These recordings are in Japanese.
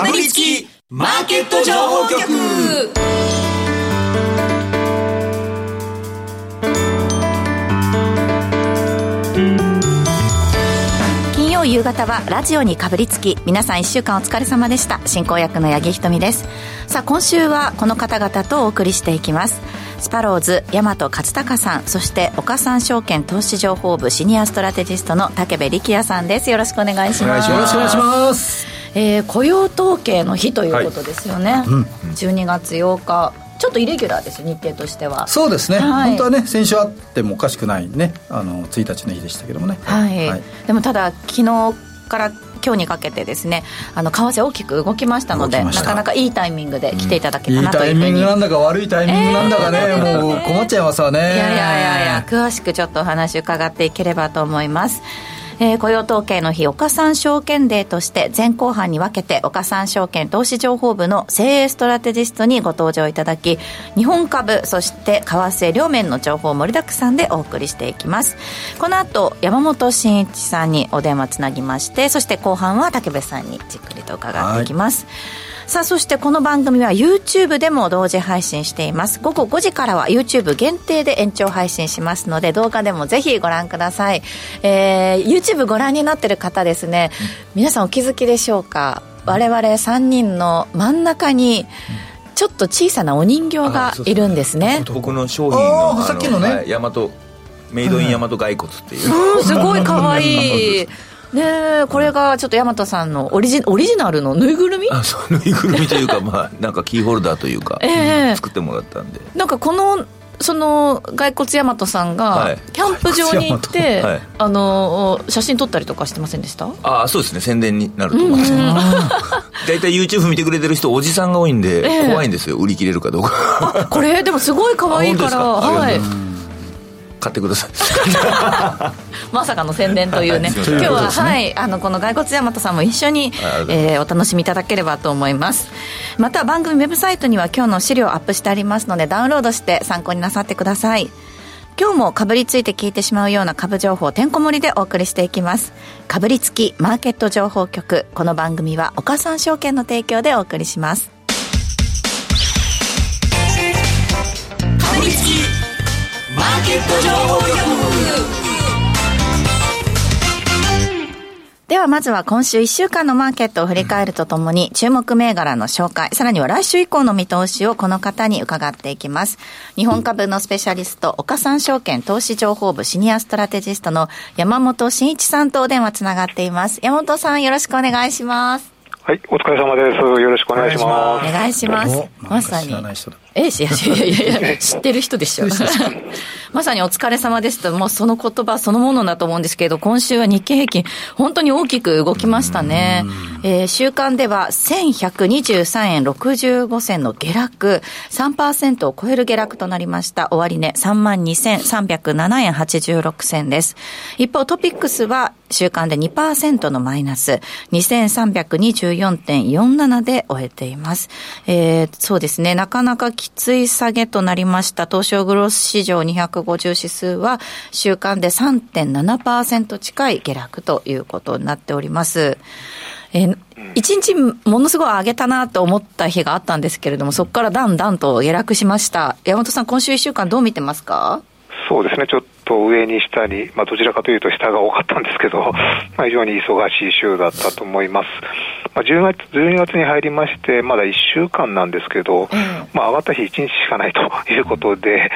かぶりつきマーケット情報局。金曜夕方はラジオにかぶりつき皆さん1週間お疲れ様でした。進行役の八木ひとみです。さあ今週はこの方々とお送りしていきます。スパローズ大和勝孝さんそして岡三証券投資情報部シニアストラテジストの武部力也さんです。よろしくお願いします。よろしくお願いしますえー、雇用統計の日ということですよね、はい。うん、12月8日。ちょっとイレギュラーです日程としては。そうですね、はい、本当はね先週あってもおかしくないね。あの1日の日でしたけどもね。はい、はい、でもただ昨日から今日にかけてですねあの為替大きく動きましたのでなかなかいいタイミングで来ていただけたなというふうに、うん、いいタイミングなんだか悪いタイミングなんだかね、えー、もう困っちゃいますわね。いやいやいやいや詳しくちょっとお話伺っていければと思いますえー、雇用統計の日、岡三証券デーとして前後半に分けて、岡三証券投資情報部の精鋭ストラテジストにご登場いただき、日本株、そして為替両面の情報を盛りだくさんでお送りしていきます。この後、山本慎一さんにお電話つなぎまして、そして後半は竹部さんにじっくりと伺っていきます。はいさあそしてこの番組は YouTube でも同時配信しています。午後5時からは YouTube 限定で延長配信しますので動画でもぜひご覧ください、えー、YouTube ご覧になってる方ですね、皆さんお気づきでしょうか？我々3人の真ん中に、ちょっと小さなお人形がいるんですね。僕の商品のさっきのね。大和メイドイン大和骸骨っていう、うん、すごいかわい。いねこれがちょっと大和さんのオリジオリジナルのぬいぐるみ？あそうぬいぐるみというかまあなんかキーホルダーというか、えー、作ってもらったんで。なんかこのその骸骨大和さんがキャンプ場に行って、はい、あの写真撮ったりとかしてませんでした？ああそうですね宣伝になると思います。大体 YouTube 見てくれてる人おじさんが多いんで、えー、怖いんですよ売り切れるかどうか。これでもすごい可愛いからはい買ってください。まさかの宣伝というね。今日は、ね、はいあのこの骸骨大和さんも一緒に、えー、お楽しみいただければと思います。また番組ウェブサイトには今日の資料をアップしてありますのでダウンロードして参考になさってください。今日もかぶりついて聞いてしまうような株情報てんこ盛りでお送りしていきます。かぶりつきマーケット情報局。この番組は岡三証券の提供でお送りします。かぶりつきではまずは今週1週間のマーケットを振り返るとともに注目銘柄の紹介、さらには来週以降の見通しをこの方に伺っていきます。日本株のスペシャリスト、岡三証券投資情報部シニアストラテジストの山本慎一さんとお電話つながっています。山本さんよろしくお願いします。はい、お疲れ様です。よろしくお願いします。お願いします。まさに。え、いやいやいやいや、知ってる人でしょ。まさにお疲れ様ですと、もうその言葉そのものだと思うんですけど、今週は日経平均、本当に大きく動きましたね。えー、週間では1123円65銭の下落、3%を超える下落となりました。終値32,307円86銭です。一方、トピックスは週間で2%のマイナス、2324.47で終えています。えー、そうですね、なかなかきつい下げとなりました。東証グロース市場250指数は週間で3.7%近い下落ということになっております。えー、一日ものすごい上げたなと思った日があったんですけれども、そこからだんだんと下落しました。山本さん、今週1週間どう見てますか？そうですね、ちょっと上に下に、まあ、どちらかというと下が多かったんですけど、まあ、非常に忙しい週だったと思います。まあ、10月、12月に入りまして、まだ1週間なんですけど、まあ、上がった日1日しかないということで、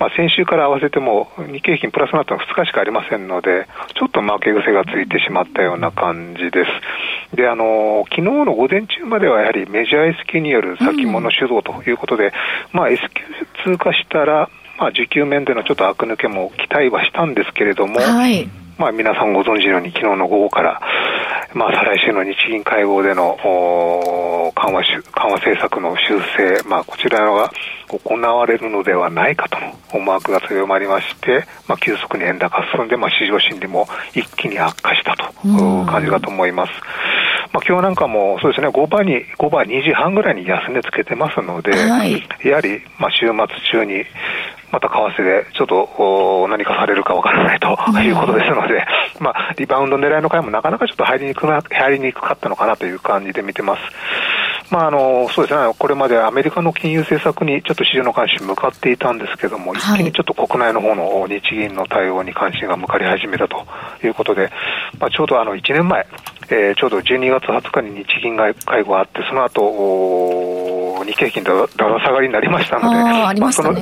まあ、先週から合わせても日経平均プラスになったのは2日しかありませんので、ちょっと負け癖がついてしまったような感じです。で、あの、昨日の午前中まではやはりメジャー S q による先物主導ということで、うん、まあ S q 通過したら、まあ、需給面でのちょっと悪抜けも期待はしたんですけれども、はい、まあ、皆さんご存知のように、昨日の午後から、まあ、再来週の日銀会合での緩和緩和政策の修正、まあ、こちらが行われるのではないかとの思惑が強まりまして、まあ、急速に円高進んで、まあ、市場心理も一気に悪化したという感じだと思います。まあ、今日なんかもそうですね、5番に、5番2時半ぐらいに安値つけてますので、はい、やはり、まあ、週末中に、また為替でちょっと何かされるかわからないということですので、まあ、リバウンド狙いの回もなかなかちょっと入りにくな入りにくかったのかなという感じで見てます。まあ、あのそうですね、これまでアメリカの金融政策にちょっと市場の関心向かっていたんですけども、一気にちょっと国内の方の日銀の対応に関心が向かり始めたということで、まあ、ちょうどあの1年前、えー、ちょうど12月20日に日銀会合があって、その後日経平均だだら下がりになりましたので、あまあ、その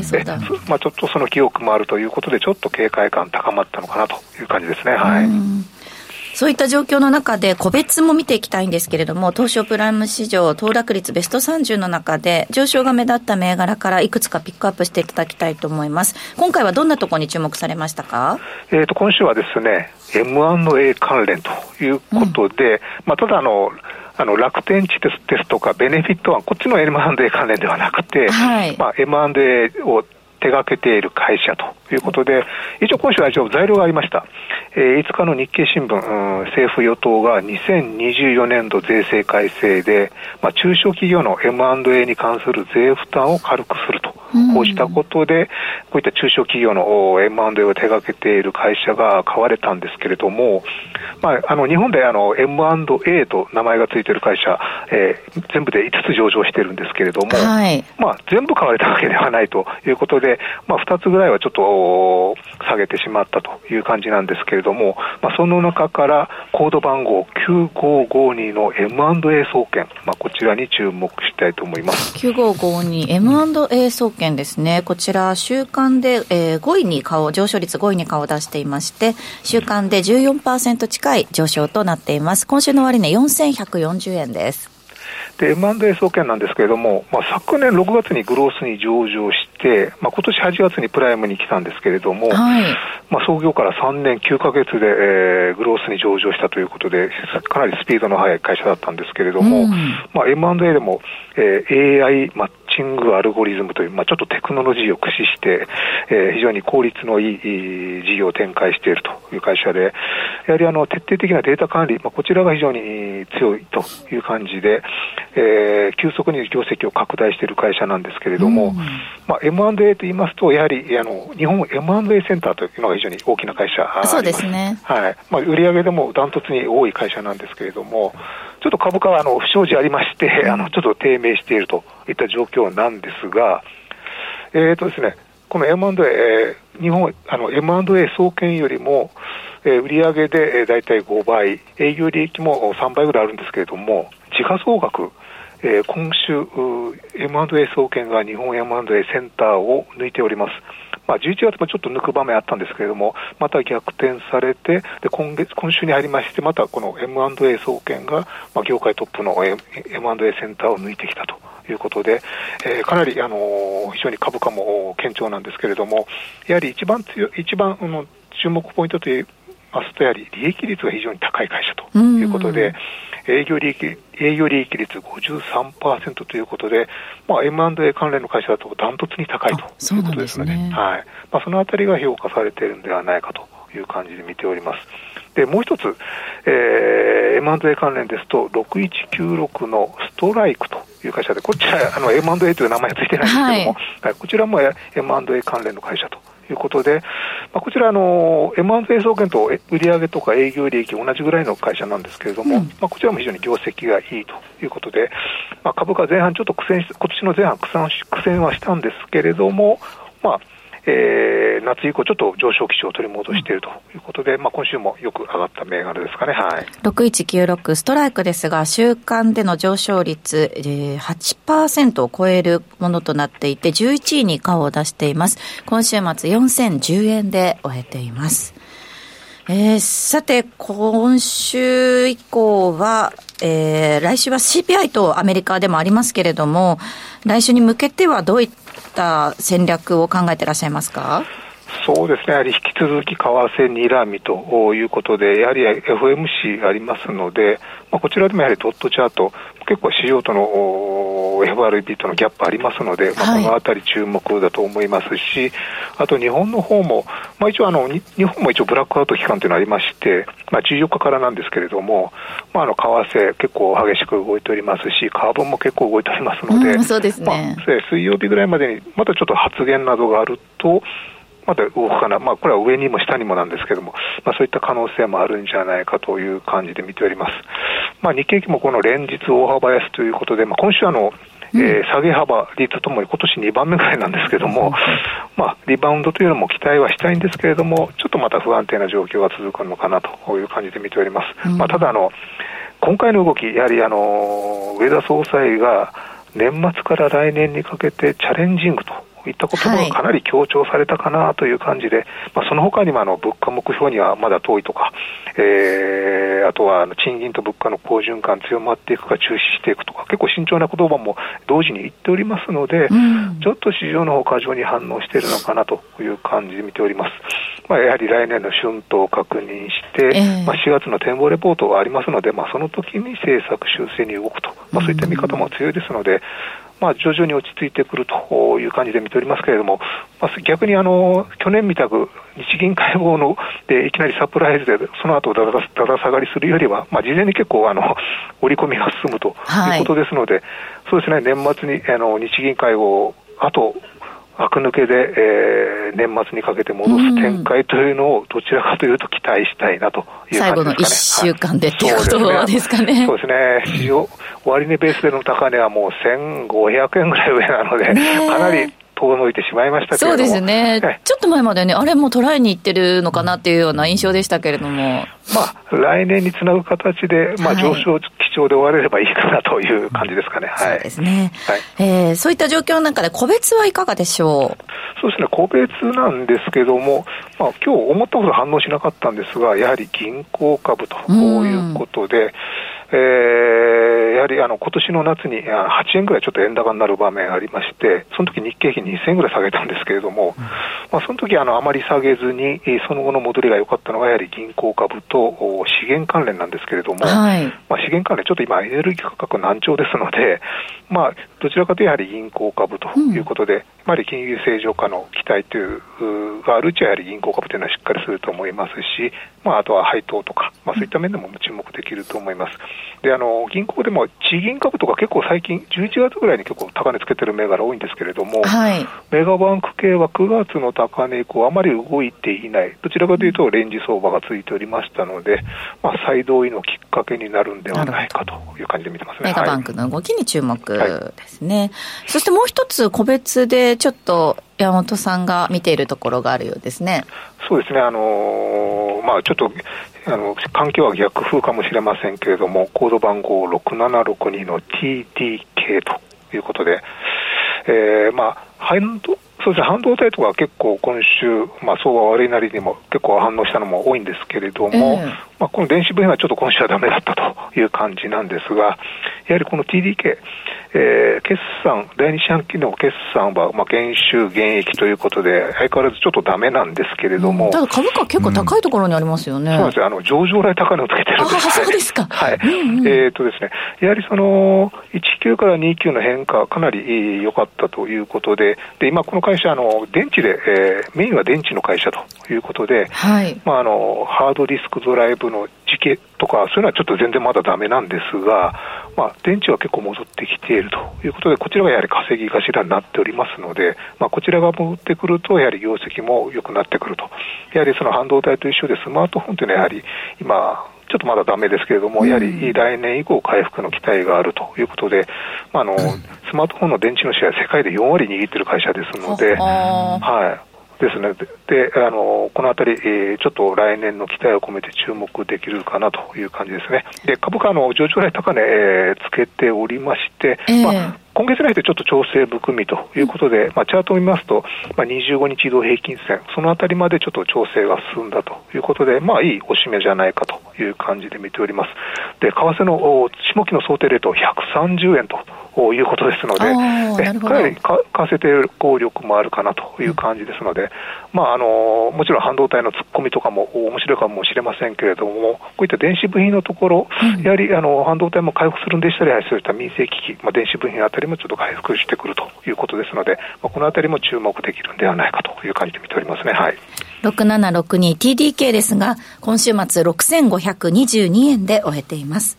まあ、ちょっとその記憶もあるということで、ちょっと警戒感高まったのかなという感じですね。はい。そういった状況の中で、個別も見ていきたいんですけれども、東証プライム市場、騰落率ベスト30の中で、上昇が目立った銘柄からいくつかピックアップしていただきたいと思います。今回はどんなところに注目されましたか？えっ、と、今週はですね、M&A 関連ということで、うん、まあ、ただあの、あの楽天地ですとか、ベネフィットはこっちの M&A 関連ではなくて、はい、まあ、M&A を手掛けている会社ということで、一応今週は一応材料がありました。えー、5日の日経新聞、うん、政府与党が2024年度税制改正で、まあ、中小企業の M&A に関する税負担を軽くすると。報じたことで、こういった中小企業の M&A を手掛けている会社が買われたんですけれども、まあ、あの日本であの M&A と名前がついている会社、えー、全部で5つ上場してるんですけれども、はい、まあ、全部買われたわけではないということで、まあ、2つぐらいはちょっと下げてしまったという感じなんですけれども、まあ、その中からコード番号9552の M&A 総研、まあ、こちらに注目したいと思います。9552 M&A 総研ですね。こちら、週間で、えー、5位に顔、上昇率5位に顔を出していまして、週間で14%近い上昇となっています。今週の終値、ね、4140円です。で、M&A 総研なんですけれども、まあ、昨年6月にグロースに上場して、まあ、今年8月にプライムに来たんですけれども、はい、まあ、創業から3年9か月で、えー、グロースに上場したということで、かなりスピードの速い会社だったんですけれども、うん、まあ、M&A でも、えー、AI マッチングアルゴリズムという、まあ、ちょっとテクノロジーを駆使して、えー、非常に効率のいい事業を展開しているという会社で、やはりあの徹底的なデータ管理、まあ、こちらが非常に強いという感じで、えー、急速に業績を拡大している会社なんですけれども、うん、まあ、M&A と言いますと、やはりあの日本 M&A センターというのが非常に大きな会社そうですね、はい。まあ、売上でもダントツに多い会社なんですけれども、ちょっと株価はあの不祥事ありまして、あのちょっと低迷しているといった状況なんですが、えーとですね、この M&A、日本あの M&A 総研よりも、えー、売上で、えー、大体5倍、営業利益も3倍ぐらいあるんですけれども、時価総額、えー、今週、M&A 総研が日本 M&A センターを抜いております。まあ、11月もちょっと抜く場面あったんですけれども、また逆転されて、で今月今週に入りまして、またこの M&A 総研が、まあ、業界トップの M&A センターを抜いてきたと。いうことで、えー、かなり、あのー、非常に株価も堅調なんですけれども、やはり一番強一番あの注目ポイントといいますと、や利益率が非常に高い会社ということで、営業利益営業利益率53%ということで、まあ、M&A 関連の会社だとダントツに高いということですので、ね、はい。まあ、そのあたりが評価されているんではないかという感じで見ております。でもう一つ、えー、M&A 関連ですと、6196のストライクという会社で、こちらあの M&A という名前はついてないんですけども、はい、こちらも M&A 関連の会社ということで、まあ、こちらあの、M&A 総研と売上とか営業利益同じぐらいの会社なんですけれども、うん、まあ、こちらも非常に業績がいいということで、まあ、株価前半ちょっと苦戦し、今年の前半苦戦苦戦はしたんですけれども、まあ、えー、夏以降、ちょっと上昇基調を取り戻しているということで、まあ、今週もよく上がった銘柄ですかね、はい、6196ストライクですが、週間での上昇率、えー、8%を超えるものとなっていて、11位に顔を出しています。今週末4010円で終えています。えー、さて、今週以降は、えー、来週は CPI とアメリカでもありますけれども、来週に向けてはどういった戦略を考えていらっしゃいますか？そうですね、やはり引き続き為替にらみということで、やはり FMC ありますので、まあ、こちらでもやはりドットチャート、結構市場との FRB とのギャップありますので、まあ、このあたり注目だと思いますし、あと日本の方も、まあ、一応あの、日本も一応ブラックアウト期間というのがありまして、まあ、14日からなんですけれども、まあ、あの為替、結構激しく動いておりますし、カーボンも結構動いておりますので、うん、そうですね、まあ、水曜日ぐらいまでに、またちょっと発言などがあると、まだ動くかな、まあ、これは上にも下にもなんですけども、まあ、そういった可能性もあるんじゃないかという感じで見ております。まあ、日経平均もこの連日大幅安ということで、まあ、今週あの、えー、下げ幅率ともに今年2番目ぐらいなんですけれども、まあ、リバウンドというのも期待はしたいんですけれども、ちょっとまた不安定な状況が続くのかなという感じで見ております。まあ、ただあの、今回の動き、やはりあの上田総裁が年末から来年にかけてチャレンジングといったことがかなり強調されたかなという感じで、はい、まあ、その他にもあの物価目標にはまだ遠いとか、えー、あとは賃金と物価の好循環強まっていくか中止していくとか、結構慎重な言葉も同時に言っておりますので、うん、ちょっと市場の方過剰に反応しているのかなという感じで見ております。まあ、やはり来年の春闘を確認して、えー、まあ、4月の展望レポートがありますので、まあ、その時に政策修正に動くと、まあ、そういった見方も強いですので、まあ、徐々に落ち着いてくるという感じで見ておりますけれども、まあ、逆にあの去年みたく日銀会合のでいきなりサプライズでその後だだだだ下がりするよりは、まあ、事前に結構あの織り込みが進むということですので、はい、そうですね年末にあの日銀会合あと悪抜けで、えー、年末にかけて戻す展開というのをどちらかというと期待したいなという感じですかね。最後の1週間でっていうことですかね。そうですね。市場、終値ベースでの高値はもう1500円ぐらい上なので、かなり遠のいてしまいましたそうですね、ちょっと前までね、あれも捉えにいってるのかなっていうような印象でしたけれども。まあ、来年につなぐ形で、まあ、上昇基調で終われればいいかなという感じですかね。はい、そうですね。はい、えー、そういった状況の中で、個別はいかがでしょう？そうですね、個別なんですけども、まあ今日思ったほど反応しなかったんですが、やはり銀行株ということで、えー、やはりあの今年の夏に8円ぐらいちょっと円高になる場面がありまして、その時日経平均2000円ぐらい下げたんですけれども、うん、まあ、その時あのあまり下げずに、その後の戻りが良かったのは、やはり銀行株と資源関連なんですけれども、はい、まあ、資源関連、ちょっと今、エネルギー価格難聴ですので、まあ、どちらかというとやはり銀行株ということで、うん、やはり金融正常化の期待というがあるうちは、やはり銀行株というのはしっかりすると思いますし、まあ、あとは配当とか、まあ、そういった面でも注目できると思います。であの銀行でも地銀株とか結構最近、11月ぐらいに結構高値つけてる銘柄多いんですけれども、はい、メガバンク系は9月の高値以降、あまり動いていない、どちらかというとレンジ相場がついておりましたので、まあ、再動位のきっかけになるんではないかという感じで見てますね。メガバンクの動きに注目ですね。はい、そしてもう一つ、個別でちょっと山本さんが見ているところがあるようですね。そうですね、あのー、まあ、ちょっとあの環境は逆風かもしれませんけれども、コード番号6762の TDK ということで、えー、まあ、半導そうですね、半導体とか結構今週、まあ、相場悪いなりにも結構反応したのも多いんですけれども、えー、まあ、この電子部品はちょっと今週はだめだったという感じなんですが、やはりこの TDK、えー、決算、第二四半期の決算は、まあ、減収減益ということで、相変わらずちょっとだめなんですけれども、うん、ただ株価結構高いところにありますよね。うん、そうなんですよ。あの、上場来高値をつけてるんです、ね、あそうですか。はい。うんうん、えっ、とですね、やはりその、19から29の変化、かなり良かったということで、で、今この会社、あの、電池で、えー、メインは電池の会社ということで、はい。まあ、あの、ハードディスクドライブの時系とか、そういうのはちょっと全然まだだめなんですが、まあ、電池は結構戻ってきているということで、こちらがやはり稼ぎ頭になっておりますので、まあ、こちらが戻ってくると、やはり業績も良くなってくると。やはりその半導体と一緒で、スマートフォンというのはやはり今、ちょっとまだだめですけれども、やはり来年以降、回復の期待があるということで、まあ、あのスマートフォンの電池のシェア、世界で4割握っている会社ですので、はい、ですね。で、あの、このあたり、えー、ちょっと来年の期待を込めて注目できるかなという感じですね。で、株価の上場来高値、えー、つけておりまして、えー、まあ、今月に入ってちょっと調整含みということで、まあ、チャートを見ますと、まあ、25日移動平均線、そのあたりまでちょっと調整が進んだということで、まあ、いいおしめじゃないかという感じで見ております。で、為替の下期の想定レート130円ということですので、かなり為替抵抗力もあるかなという感じですので、まあ、あのもちろん半導体の突っ込みとかも面白いかもしれませんけれども、こういった電子部品のところ、うん、やはりあの半導体も回復するんでしたら、そういった民生機器、まあ、電子部品あたりもちょっと回復してくるということですので、まあ、このあたりも注目できるんではないかという感じで見ておりますね。はい。6762TDK ですが、今週末6522円で終えています。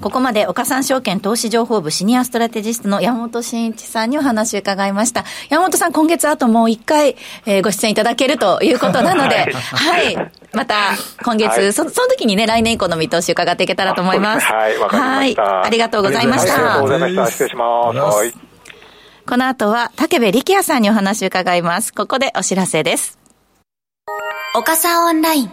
ここまで岡三証券投資情報部シニアストラテジストの山本慎一さんにお話を伺いました。山本さん、今月あともう一回、えー、ご出演いただけるということなので、はい、はい、また、今月、はい、そ、その時にね、来年以降の見通し伺っていけたらと思います。はい、わかりました。ありがとうございました。ありがとうございました。失礼します。はい。この後は、竹部力也さんにお話を伺います。ここでお知らせです。岡さんオンライン。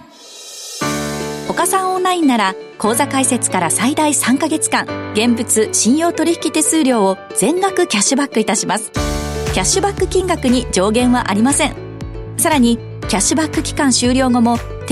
岡さんオンラインなら、口座開設から最大3ヶ月間、現物信用取引手数料を全額キャッシュバックいたします。キャッシュバック金額に上限はありません。さらに、キャッシュバック期間終了後も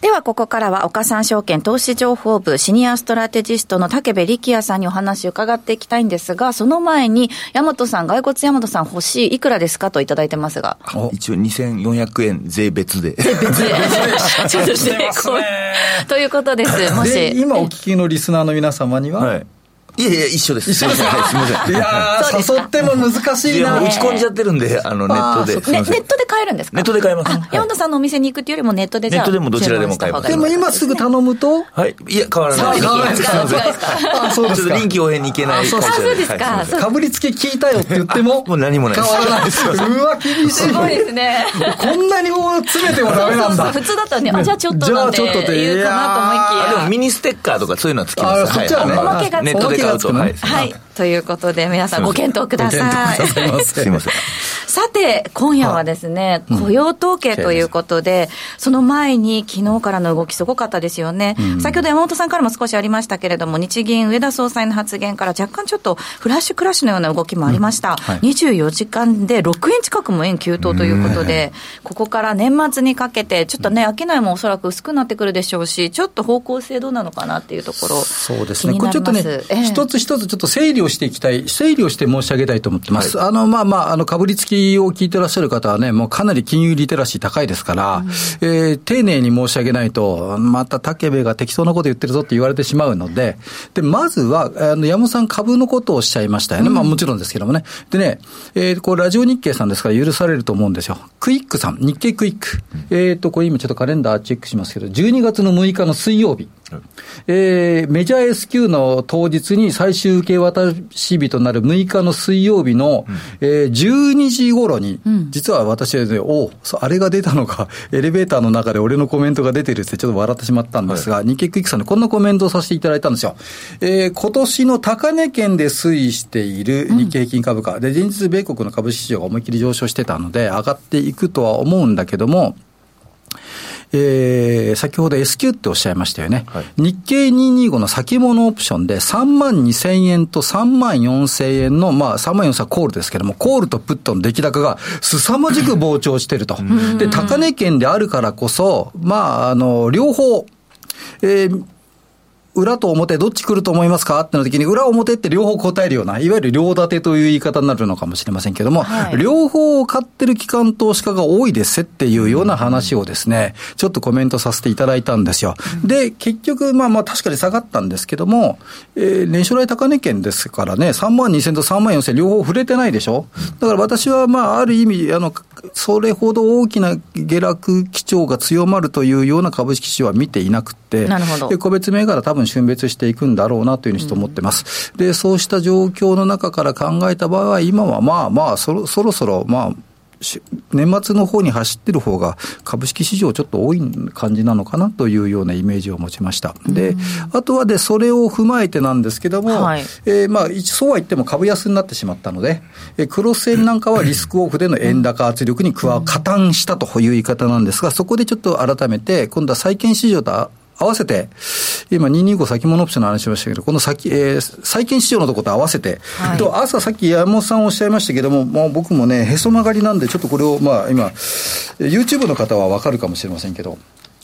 では、ここからは、岡三証券投資情報部シニアストラテジストの竹部力也さんにお話を伺っていきたいんですが、その前に、大和さん、骸骨大和さん欲しい、いくらですかといただいてますが。一応2400円税別で。税別で。ちょっと税込ということです。もし。今お聞きのリスナーの皆様には、はいいやいや、一緒です。一緒です。はい、すみません。いや誘っても難しいな。打ち込んじゃってるんで、あの、ネットで。ネットで買えるんですか？ネットで買えます。山本さんのお店に行くっていうよりもネットでネットでもどちらでも買えます。でも今すぐ頼むと？はい。いや、変わらない。変わらないです。あ、そうですか。臨機応変にいけない。そうですか。かぶりつき聞いたよって言っても、もう何もない変わらないです。うわ、厳しい。すごいですね。こんなにもう詰めてもダメなんだ。普通だったらね、あ、じゃあちょっとなんて言うかなと思いきや。でもミニステッカーとかそういうのはつきます。あ、そっちはね。ネットで買うと。はい。ということで、皆さんご検討ください。すいません。さて、今夜はですね、雇用統計ということで、その前に昨日からの動きすごかったですよね。先ほど山本さんからも少しありましたけれども、日銀上田総裁の発言から若干ちょっとフラッシュクラッシュのような動きもありました。24時間で6円近くも円急騰ということで、ここから年末にかけて、ちょっとね、商いもおそらく薄くなってくるでしょうし、ちょっと方向性どうなのかなっていうところ、そうですね。これちょっとね、一つ一つちょっと整理をしていきたい、整理をして申し上げたいと思ってます。あの、まあまあ、あの、かぶりつきを聞いてらっしゃゃる方はね、もうかなり金融リテラシー高いですから、うん、えー、丁寧に申し上げないと、また武部が適当なこと言ってるぞって言われてしまうので、で、まずは、あの、山本さん株のことをおっしゃいましたよね。うん、まあもちろんですけどもね。でね、えー、これラジオ日経さんですから許されると思うんですよ。クイックさん、日経クイック。うん、えっ、ー、と、これ今ちょっとカレンダーチェックしますけど、12月の6日の水曜日。えー、メジャー S q の当日に最終受け渡し日となる6日の水曜日の、うん、えー、12時頃に、うん、実は私はね、おあれが出たのか、エレベーターの中で俺のコメントが出てるってちょっと笑ってしまったんですが、はい、日経クイックさんでこんなコメントをさせていただいたんですよ。えー、今年の高値圏で推移している日経平均株価、うん、で、前日米国の株式市場が思いっきり上昇してたので、上がっていくとは思うんだけども、えー、先ほど S q っておっしゃいましたよね。はい、日経225の先物オプションで3万2千円と3万4千円の、まあ3万4千コールですけども、コールとプットの出来高が凄まじく膨張してると。で、高値圏であるからこそ、まあ、あの、両方、えー、裏と表どっち来ると思いますか？っての時に、裏表って両方答えるような、いわゆる両立てという言い方になるのかもしれませんけども、はい、両方を買ってる機関投資家が多いですっていうような話をですね、ちょっとコメントさせていただいたんですよ。で、結局、まあまあ確かに下がったんですけども、えー、年初来高値圏ですからね、3万2000と3万4000両方触れてないでしょ？だから私はまあある意味、あの、それほど大きな下落基調が強まるというような株式市場は見ていなくて、なるほどで個別銘柄多分分別していくんだろうなというふうにして思ってます。で、そうした状況の中から考えた場合は、今はまあまあそろ、そろそろ、まあ、年末の方に走ってる方が株式市場ちょっと多い感じなのかなというようなイメージを持ちました。で、あとはで、それを踏まえてなんですけども、はい、えー、まあ、そうは言っても株安になってしまったので、えクロス円なんかはリスクオフでの円高圧力に加、加担したという言い方なんですが、そこでちょっと改めて、今度は債券市場と合わせて、今225先物オプションの話しましたけど、この先、えー、債券市場のところと合わせて、はい、と朝さっき山本さんおっしゃいましたけども、もう僕もね、へそ曲がりなんで、ちょっとこれを、まあ今、YouTube の方はわかるかもしれませんけど、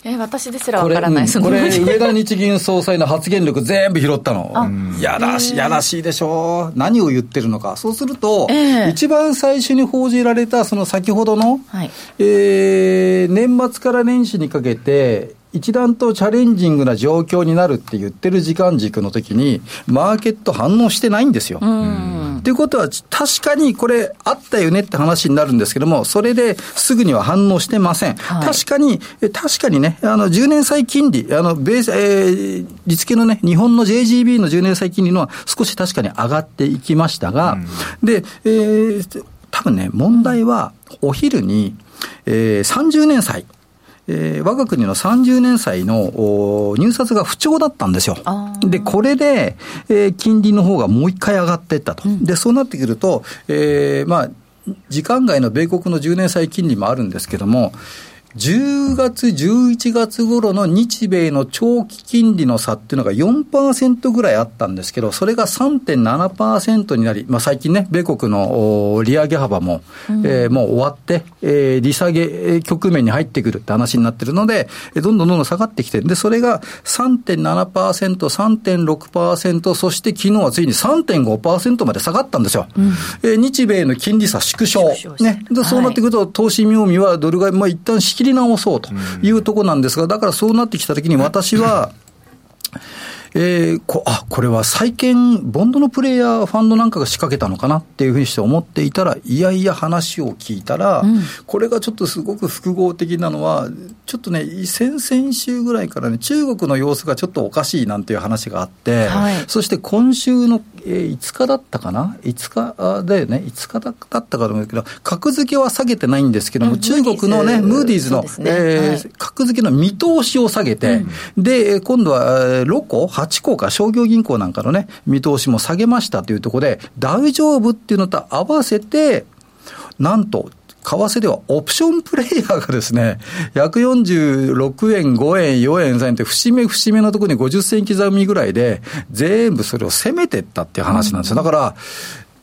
え私ですらわからない、これ、うん、これ上田日銀総裁の発言力全部拾ったの。やらしい、やらしいでしょう。何を言ってるのか。そうすると、えー、一番最初に報じられた、その先ほどの、はい、えー、年末から年始にかけて、一段とチャレンジングな状況になるって言ってる時間軸の時に、マーケット反応してないんですよ。ということは、確かにこれあったよねって話になるんですけども、それですぐには反応してません。はい、確かに、確かにね、あの、10年債金利、あの、ベース、えー、利付けのね、日本の JGB の10年債金利のは少し確かに上がっていきましたが、で、えー、多分ね、問題は、お昼に、えー、30年債、えー、我が国の30年債の入札が不調だったんですよ。で、これで、えー、金利の方がもう一回上がっていったと。うん、で、そうなってくると、えー、まあ、時間外の米国の10年債金利もあるんですけども、10月、11月頃の日米の長期金利の差っていうのが4%ぐらいあったんですけど、それが3.7%になり、まあ、最近ね、米国の利上げ幅も、うん、えー、もう終わって、えー、利下げ局面に入ってくるって話になってるので、どんどんどんどん下がってきてで、それが3.7%、3.6%、そして昨日はついに3.5%まで下がったんですよ。うん、えー、日米の金利差縮小。ね。で、そうなってくると、投資妙味はドル買い、まあ、一旦仕切り直そうというところなんですが、だからそうなってきたときに私は、えー、こあこれは債券、ボンドのプレイヤー、ファンドなんかが仕掛けたのかなっていうふうにして思っていたら、いやいや話を聞いたら、うん、これがちょっとすごく複合的なのは、ちょっとね、先々週ぐらいからね、中国の様子がちょっとおかしいなんていう話があって、はい、そして今週の、えー、5日だったかな、5日だよね、5日だったかと思うけど、格付けは下げてないんですけども、うん、中国のね、ムーディーズ。の、ね。えーはい、格付けの見通しを下げて、うん、で、今度はロコ、8個か？商業銀行なんかのね、見通しも下げましたというところで、大丈夫っていうのと合わせて、なんと、為替ではオプションプレイヤーがですね、146円、5円、4円、3円って節目節目のところに50銭刻みぐらいで、全部それを攻めてったっていう話なんですよ。だから、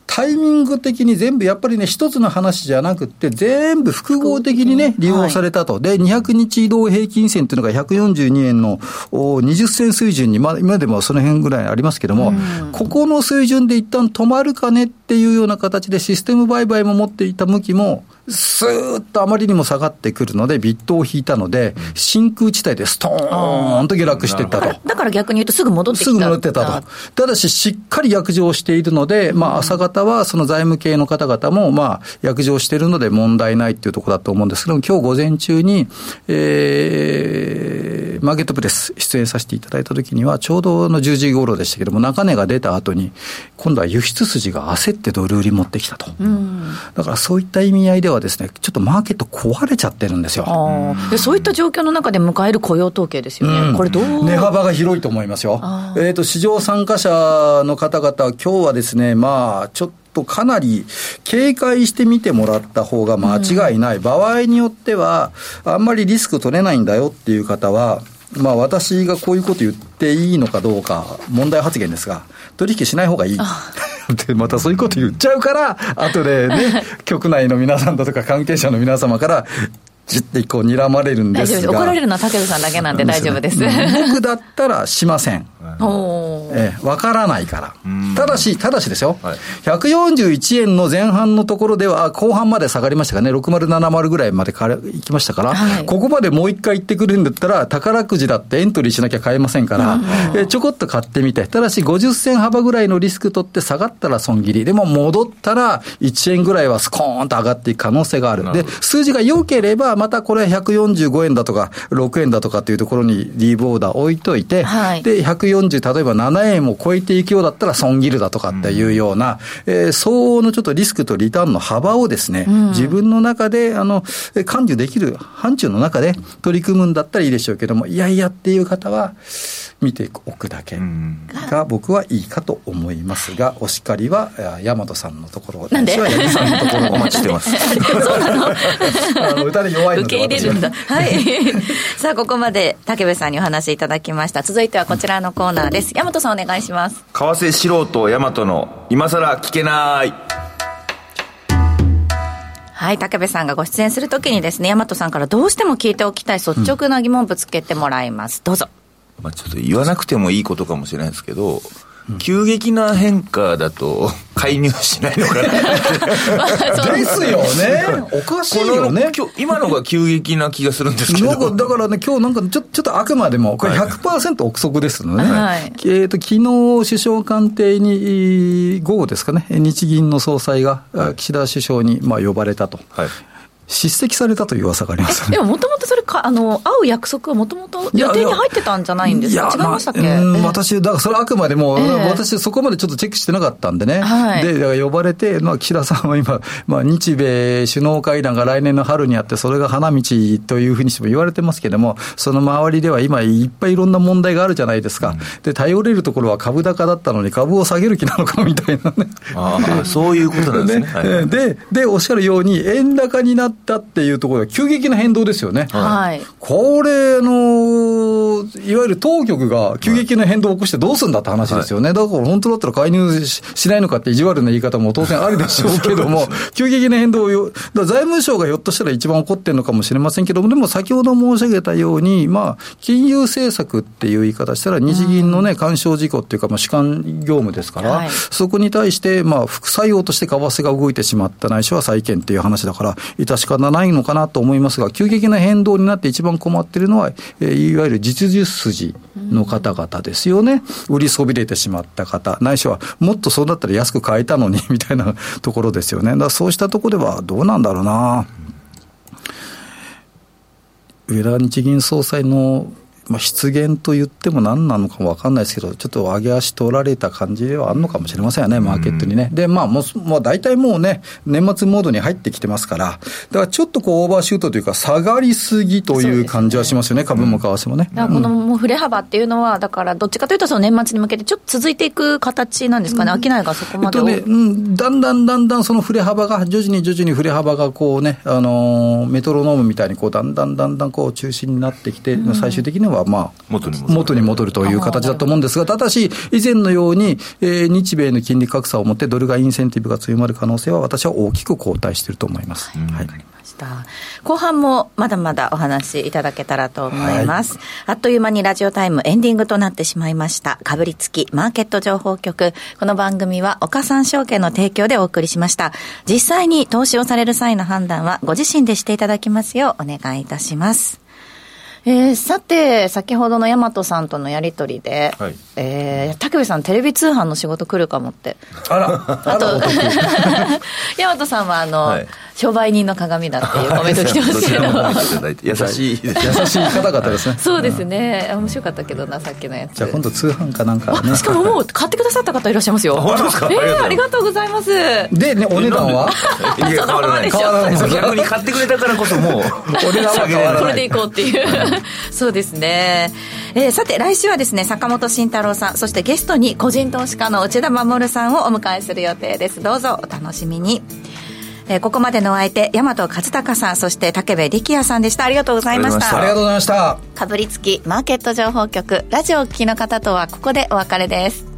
タイミング的に全部やっぱりね、一つの話じゃなくて、全部複合的にね、利用されたと。で、200日移動平均線っていうのが142円の20銭水準に、まあ、今でもその辺ぐらいありますけども、ここの水準で一旦止まるかねっていうような形でシステム売買も持っていた向きも、スーッとあまりにも下がってくるので、ビットを引いたので、真空地帯でストーンと下落していったと。だから逆に言うとすぐ戻ってきた。すぐ戻ってたと。ただし、しっかり約定しているので、まあ、朝方はその財務系の方々も、まあ、約定しているので問題ないっていうところだと思うんですけども、今日午前中に、えー、マーケットプレス出演させていただいたときには、ちょうどの10時頃でしたけども、中値が出た後に、今度は輸出筋が焦ってドル売り持ってきたと。だからそういった意味合いでははですね、ちょっとマーケット壊れちゃってるんですよ。でそういった状況の中で迎える雇用統計ですよね。うん、これどう？値幅が広いと思いますよ。えっ、ー、と、市場参加者の方々は今日はですね、まあ、ちょっとかなり警戒してみてもらった方が間違いない。うん、場合によっては、あんまりリスク取れないんだよっていう方は、まあ私がこういうこと言っていいのかどうか問題発言ですが、取引しない方がいい。で、またそういうこと言っちゃうから、後でね、局内の皆さんだとか関係者の皆様から、じってこう睨まれるんですが怒られるのは武田さんだけなんで大丈夫です。僕だったらしません。ええ、わからないから。ただし、ただしですよ、はい、141円の前半のところでは、後半まで下がりましたかね、6070ぐらいまで行きましたから、はい、ここまでもう一回行ってくるんだったら、宝くじだってエントリーしなきゃ買えませんから、えちょこっと買ってみて、ただし50銭幅ぐらいのリスク取って下がったら損切り、でも戻ったら1円ぐらいはスコーンと上がっていく可能性がある。で、数字が良ければ、またこれ145円だとか、6円だとかっていうところにリーボーダー置いといて、はい、で、140、例えば7円を超えていくようだったら損切るだとかっていうような、うん、えー、相応のちょっとリスクとリターンの幅をですね、うん、自分の中で、あの、感受できる範疇の中で取り組むんだったらいいでしょうけども、いやいやっていう方は、見ておくだけが僕はいいかと思いますが、お叱りは大和さんのところ、なんで？私は八木さんのところお待ちしてます。そうなのあの歌で弱いの受けで入れるんだ。はい。さあ、ここまで竹部さんにお話いただきました。続いてはこちらのコーナーです。大和さんお願いします。為替素人大和の今さら聞けない。はい、竹部さんがご出演するときにですね、大和さんからどうしても聞いておきたい率直な疑問ぶつけてもらいます。どうぞ。まあちょっと言わなくてもいいことかもしれないですけど、急激な変化だと 介入しないのかな って。ですよね。おかしいよね。今日今のが急激な気がするんですけど。だからね、今日なんかちょちょっとあくまでも、これ100%憶測ですのでね、はいえーと昨日首相官邸に、えー午後ですかね、日銀の総裁が、あ岸田首相にまあ呼ばれたと、はい。叱責されたという噂がありますね。でももともとそれか、あの、会う約束はもともと予定に入ってたんじゃないんですか？違いましたっけ、まあ私、だからそれはあくまでも、ええ。私、そこまでちょっとチェックしてなかったんでね、はい。でだから呼ばれて、まあ、岸田さんは今、まあ、日米首脳会談が来年の春にあって、それが花道というふうにしても言われてますけれども、その周りでは今、いっぱいいろんな問題があるじゃないですか、で頼れるところは株高だったのに、株を下げる気なのかみたいなね。ああ、そういうことなんですね。でで、おっしゃるように、円高になったっていうところは、急激な変動ですよね。はい。これ、あの、いわゆる当局が急激な変動を起こしてどうするんだって話ですよね。だから本当だったら介入ししないのかって意地悪な言い方も当然あるでしょうけども、急激な変動を財務省がひょっとしたら一番起こってるのかもしれませんけども、でも先ほど申し上げたように、まあ、金融政策っていう言い方したら、日銀のね、干渉事項っていうか、まあ、主管業務ですから、はいそこに対して、まあ、副作用として為替が動いてしまったないしは債券っていう話だから、致し仕方ないのかなと思いますが、急激な変動になって一番困っているのは、えーいわゆる実需筋の方々ですよね。売りそびれてしまった方、ないしはもっとそうだったら安く買えたのに みたいなところですよね。だからそうしたところではどうなんだろうな。上田日銀総裁の、まあ、失言と言っても何なのかも分かんないですけど、ちょっと上げ足取られた感じではあるのかもしれませんよね、マーケットにね。で、まあもう、もう大体もうね、年末モードに入ってきてますから、だからちょっとこうオーバーシュートというか、下がりすぎという感じはしますよね、株も為替もね。だからこのもう振れ幅っていうのは、だからどっちかというと、その年末に向けてちょっと続いていく形なんですかね、商いがそこまでを、えっとね、うん、だんだんだんだんその振れ幅が、徐々に徐々に振れ幅がこうね、あのーメトロノームみたいにこう、だんだんだんだんこう中心になってきて、最終的にはまあ、元に戻る。元に戻るという形だと思うんですが、ただし、以前のように、えー日米の金利格差をもって、ドルがインセンティブが強まる可能性は、私は大きく後退していると思います。はい。した。後半もまだまだお話いただけたらと思います、あっという間にラジオタイムエンディングとなってしまいました。かぶりつきマーケット情報局。この番組は岡三証券の提供でお送りしました。実際に投資をされる際の判断はご自身でしていただきますようお願いいたしますえーさて、先ほどの大和さんとのやり取りで、はい。えー竹部さん、テレビ通販の仕事来るかもって。あら、あと、大和さんは、あの、はい商売人の鏡だっていうコメント来てますけど。優しい優しい方々ですね。そうですね。面白かったけどな、さっきのやつ。じゃあ今度通販かなんかねあ、。しかももう買ってくださった方いらっしゃいますよ。本当ですか？ええあありがとうございます。で、ね、お値段はいや変わらないです変わらないです逆に買ってくれたからこそもうお値段は下げれないこれでいこうっていう。そうですね。えーさて、来週はですね、坂本慎太郎さん、そしてゲストに個人投資家の内田守さんをお迎えする予定です。どうぞお楽しみに。えーここまでのお相手、大和勝孝さん、そして竹部力也さんでした。ありがとうございましありがとうございましたた。ありがとうございました。かぶりつきマーケット情報局、ラジオをお聞きの方とはここでお別れです。